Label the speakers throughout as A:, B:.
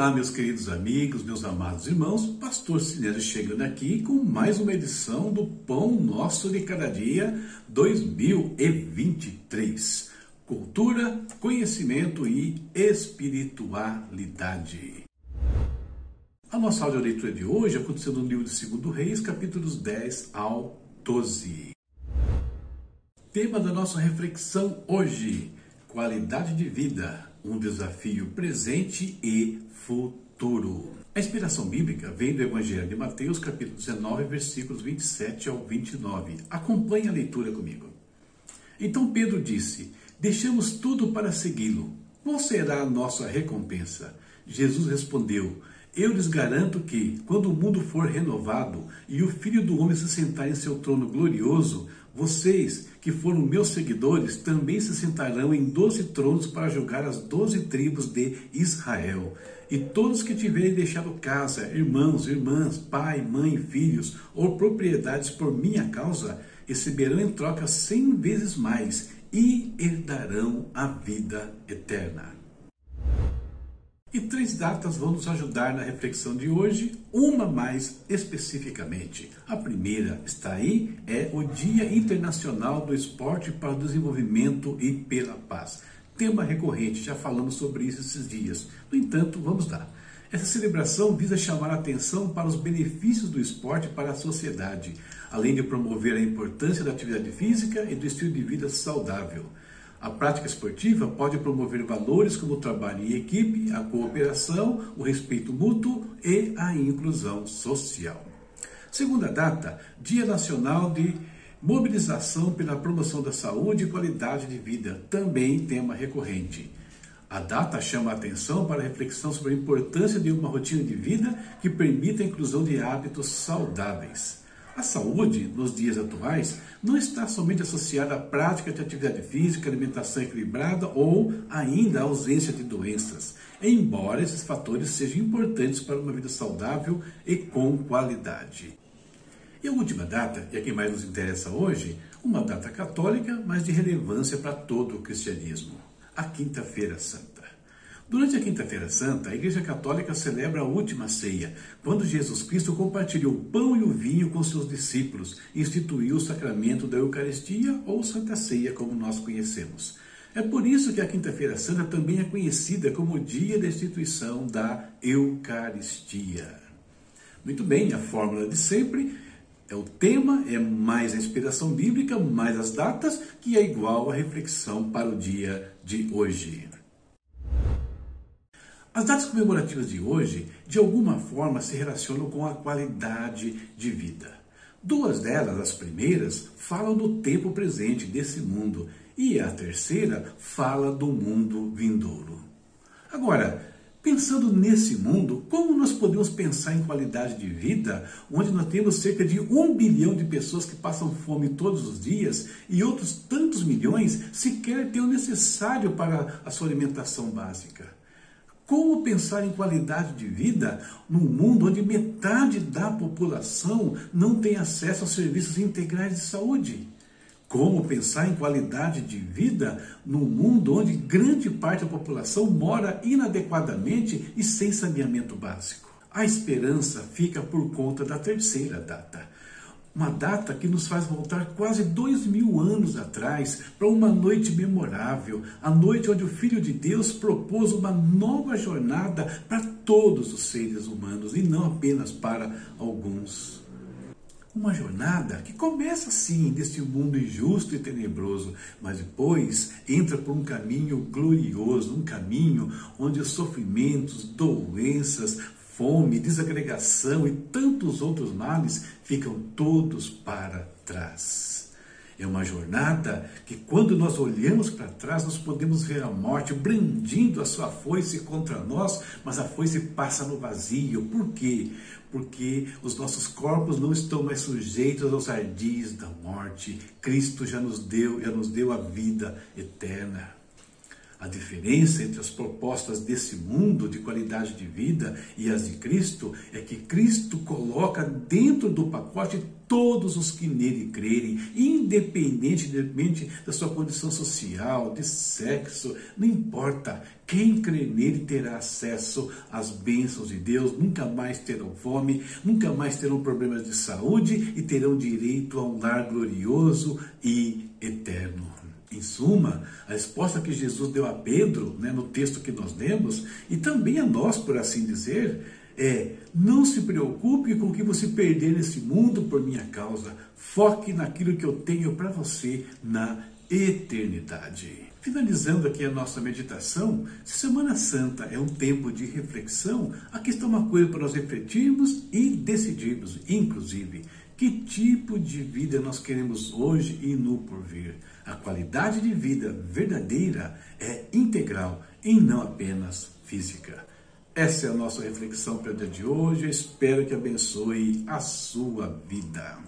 A: Olá, meus queridos amigos, meus amados irmãos, Pastor Sinésio chegando aqui com mais uma edição do Pão Nosso de Cada Dia 2023. Cultura, conhecimento e espiritualidade. A nossa audioleitura de hoje aconteceu no livro de 2 Reis, capítulos 10 ao 12. Tema da nossa reflexão hoje: qualidade de vida um desafio presente e futuro. A inspiração bíblica vem do Evangelho de Mateus, capítulo 19, versículos 27 ao 29. Acompanhe a leitura comigo. Então Pedro disse: Deixamos tudo para segui-lo. Qual será a nossa recompensa? Jesus respondeu: Eu lhes garanto que, quando o mundo for renovado e o Filho do Homem se sentar em seu trono glorioso, vocês, que foram meus seguidores, também se sentarão em doze tronos para julgar as doze tribos de Israel. E todos que tiverem deixado casa, irmãos, irmãs, pai, mãe, filhos ou propriedades por minha causa, receberão em troca cem vezes mais e herdarão a vida eterna. E três datas vão nos ajudar na reflexão de hoje, uma mais especificamente. A primeira está aí, é o Dia Internacional do Esporte para o Desenvolvimento e pela Paz. Tema recorrente, já falamos sobre isso esses dias. No entanto, vamos lá. Essa celebração visa chamar a atenção para os benefícios do esporte para a sociedade, além de promover a importância da atividade física e do estilo de vida saudável. A prática esportiva pode promover valores como o trabalho em equipe, a cooperação, o respeito mútuo e a inclusão social. Segunda data, Dia Nacional de Mobilização pela Promoção da Saúde e Qualidade de Vida, também tema recorrente. A data chama a atenção para a reflexão sobre a importância de uma rotina de vida que permita a inclusão de hábitos saudáveis. A saúde, nos dias atuais, não está somente associada à prática de atividade física, alimentação equilibrada ou ainda à ausência de doenças, embora esses fatores sejam importantes para uma vida saudável e com qualidade. E a última data, e a que mais nos interessa hoje, uma data católica, mas de relevância para todo o cristianismo, a Quinta-feira Santa. Durante a Quinta-feira Santa, a Igreja Católica celebra a última ceia, quando Jesus Cristo compartilhou o pão e o vinho com seus discípulos e instituiu o sacramento da Eucaristia ou Santa Ceia, como nós conhecemos. É por isso que a Quinta-feira Santa também é conhecida como o dia da instituição da Eucaristia. Muito bem, a fórmula de sempre é o tema, é mais a inspiração bíblica, mais as datas, que é igual à reflexão para o dia de hoje. As datas comemorativas de hoje, de alguma forma, se relacionam com a qualidade de vida. Duas delas, as primeiras, falam do tempo presente desse mundo e a terceira fala do mundo vindouro. Agora, pensando nesse mundo, como nós podemos pensar em qualidade de vida, onde nós temos cerca de um bilhão de pessoas que passam fome todos os dias e outros tantos milhões sequer têm o necessário para a sua alimentação básica? Como pensar em qualidade de vida num mundo onde metade da população não tem acesso a serviços integrais de saúde? Como pensar em qualidade de vida num mundo onde grande parte da população mora inadequadamente e sem saneamento básico? A esperança fica por conta da terceira data uma data que nos faz voltar quase dois mil anos atrás para uma noite memorável, a noite onde o Filho de Deus propôs uma nova jornada para todos os seres humanos e não apenas para alguns. Uma jornada que começa sim deste mundo injusto e tenebroso, mas depois entra por um caminho glorioso, um caminho onde os sofrimentos, doenças, fome, desagregação e tantos outros males ficam todos para trás. É uma jornada que, quando nós olhamos para trás, nós podemos ver a morte brandindo a sua foice contra nós, mas a foice passa no vazio. Por quê? Porque os nossos corpos não estão mais sujeitos aos ardis da morte. Cristo já nos deu, já nos deu a vida eterna. A diferença entre as propostas desse mundo de qualidade de vida e as de Cristo é que Cristo coloca dentro do pacote todos os que nele crerem, independentemente da sua condição social, de sexo, não importa. Quem crê nele terá acesso às bênçãos de Deus, nunca mais terão fome, nunca mais terão problemas de saúde e terão direito a um lar glorioso e eterno. Em suma, a resposta que Jesus deu a Pedro, né, no texto que nós lemos, e também a nós, por assim dizer, é: não se preocupe com o que você perder nesse mundo por minha causa. Foque naquilo que eu tenho para você na eternidade. Finalizando aqui a nossa meditação, se Semana Santa é um tempo de reflexão, aqui está uma coisa para nós refletirmos e decidirmos, inclusive, que tipo de vida nós queremos hoje e no porvir. A qualidade de vida verdadeira é integral e não apenas física. Essa é a nossa reflexão para o dia de hoje. Eu espero que abençoe a sua vida.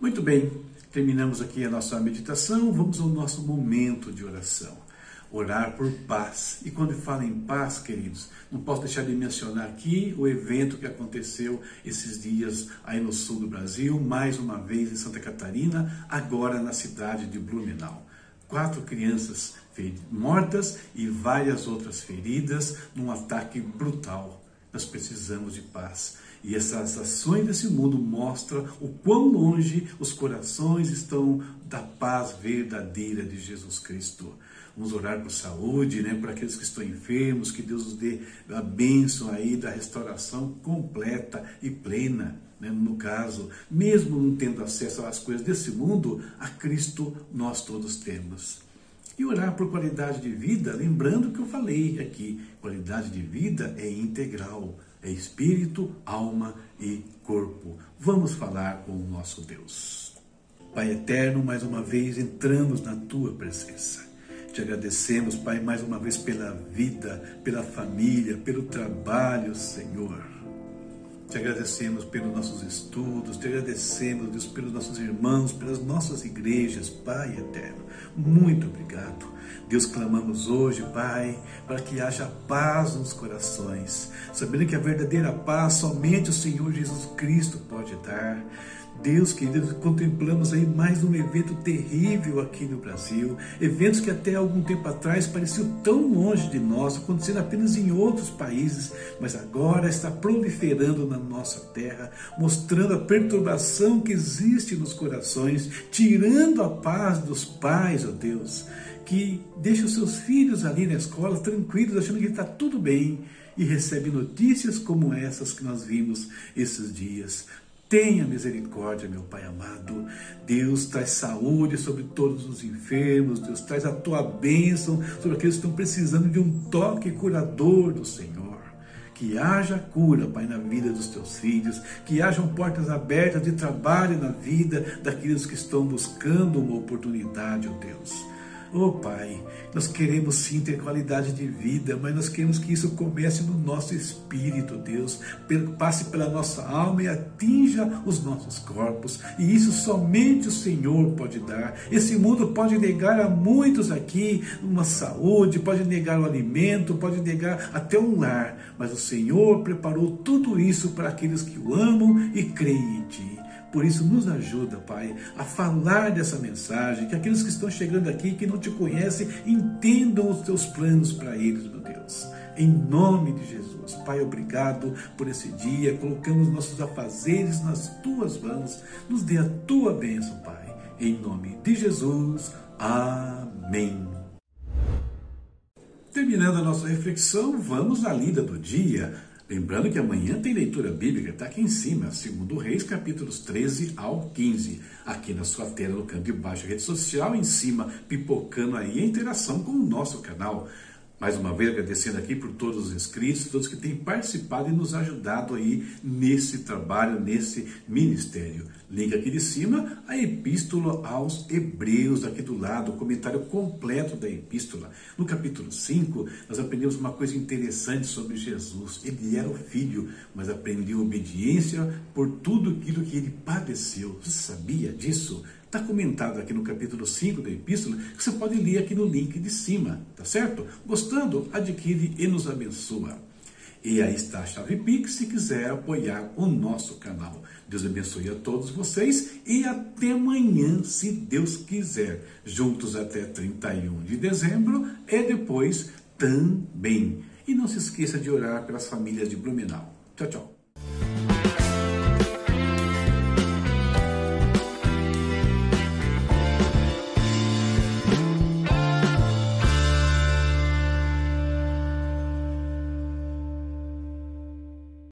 A: Muito bem, terminamos aqui a nossa meditação. Vamos ao nosso momento de oração orar por paz. E quando fala em paz, queridos, não posso deixar de mencionar aqui o evento que aconteceu esses dias aí no sul do Brasil, mais uma vez em Santa Catarina, agora na cidade de Blumenau. Quatro crianças mortas e várias outras feridas num ataque brutal. Nós precisamos de paz. E essas ações desse mundo mostram o quão longe os corações estão da paz verdadeira de Jesus Cristo. Vamos orar por saúde, né, para aqueles que estão enfermos, que Deus nos dê a bênção aí da restauração completa e plena. Né, no caso, mesmo não tendo acesso às coisas desse mundo, a Cristo nós todos temos. E orar por qualidade de vida, lembrando que eu falei aqui, qualidade de vida é integral, é espírito, alma e corpo. Vamos falar com o nosso Deus. Pai eterno, mais uma vez entramos na tua presença. Te agradecemos, Pai, mais uma vez pela vida, pela família, pelo trabalho, Senhor. Te agradecemos pelos nossos estudos, te agradecemos, Deus, pelos nossos irmãos, pelas nossas igrejas, Pai eterno. Muito obrigado. Deus, clamamos hoje, Pai, para que haja paz nos corações, sabendo que a verdadeira paz somente o Senhor Jesus Cristo pode dar. Deus querido, contemplamos aí mais um evento terrível aqui no Brasil, eventos que até algum tempo atrás pareciam tão longe de nós, acontecendo apenas em outros países, mas agora está proliferando na nossa terra, mostrando a perturbação que existe nos corações, tirando a paz dos pais, ó Deus, que deixa os seus filhos ali na escola tranquilos, achando que está tudo bem, e recebe notícias como essas que nós vimos esses dias. Tenha misericórdia, meu Pai amado. Deus traz saúde sobre todos os enfermos. Deus traz a tua bênção sobre aqueles que estão precisando de um toque curador do Senhor. Que haja cura, Pai, na vida dos teus filhos. Que hajam portas abertas de trabalho na vida daqueles que estão buscando uma oportunidade, ó oh Deus. Oh Pai, nós queremos sim ter qualidade de vida, mas nós queremos que isso comece no nosso espírito, Deus, passe pela nossa alma e atinja os nossos corpos. E isso somente o Senhor pode dar. Esse mundo pode negar a muitos aqui uma saúde, pode negar o alimento, pode negar até um lar, mas o Senhor preparou tudo isso para aqueles que o amam e creem em Ti. Por isso, nos ajuda, Pai, a falar dessa mensagem, que aqueles que estão chegando aqui, que não te conhecem, entendam os teus planos para eles, meu Deus. Em nome de Jesus. Pai, obrigado por esse dia. Colocamos nossos afazeres nas tuas mãos. Nos dê a tua bênção, Pai. Em nome de Jesus. Amém. Terminando a nossa reflexão, vamos à lida do dia. Lembrando que amanhã tem leitura bíblica, está aqui em cima, segundo Reis, capítulos 13 ao 15. Aqui na sua tela, no canto de baixo, rede social, em cima, pipocando aí a interação com o nosso canal. Mais uma vez agradecendo aqui por todos os inscritos, todos que têm participado e nos ajudado aí nesse trabalho, nesse ministério. Link aqui de cima, a epístola aos Hebreus, aqui do lado, o comentário completo da epístola. No capítulo 5, nós aprendemos uma coisa interessante sobre Jesus. Ele era o filho, mas aprendeu obediência por tudo aquilo que ele padeceu. Você sabia disso? Está comentado aqui no capítulo 5 da epístola, que você pode ler aqui no link de cima, tá certo? Gostando, adquire e nos abençoa. E aí está a chave Pix se quiser apoiar o nosso canal. Deus abençoe a todos vocês e até amanhã, se Deus quiser. Juntos até 31 de dezembro e depois também. E não se esqueça de orar pelas famílias de Blumenau. Tchau, tchau.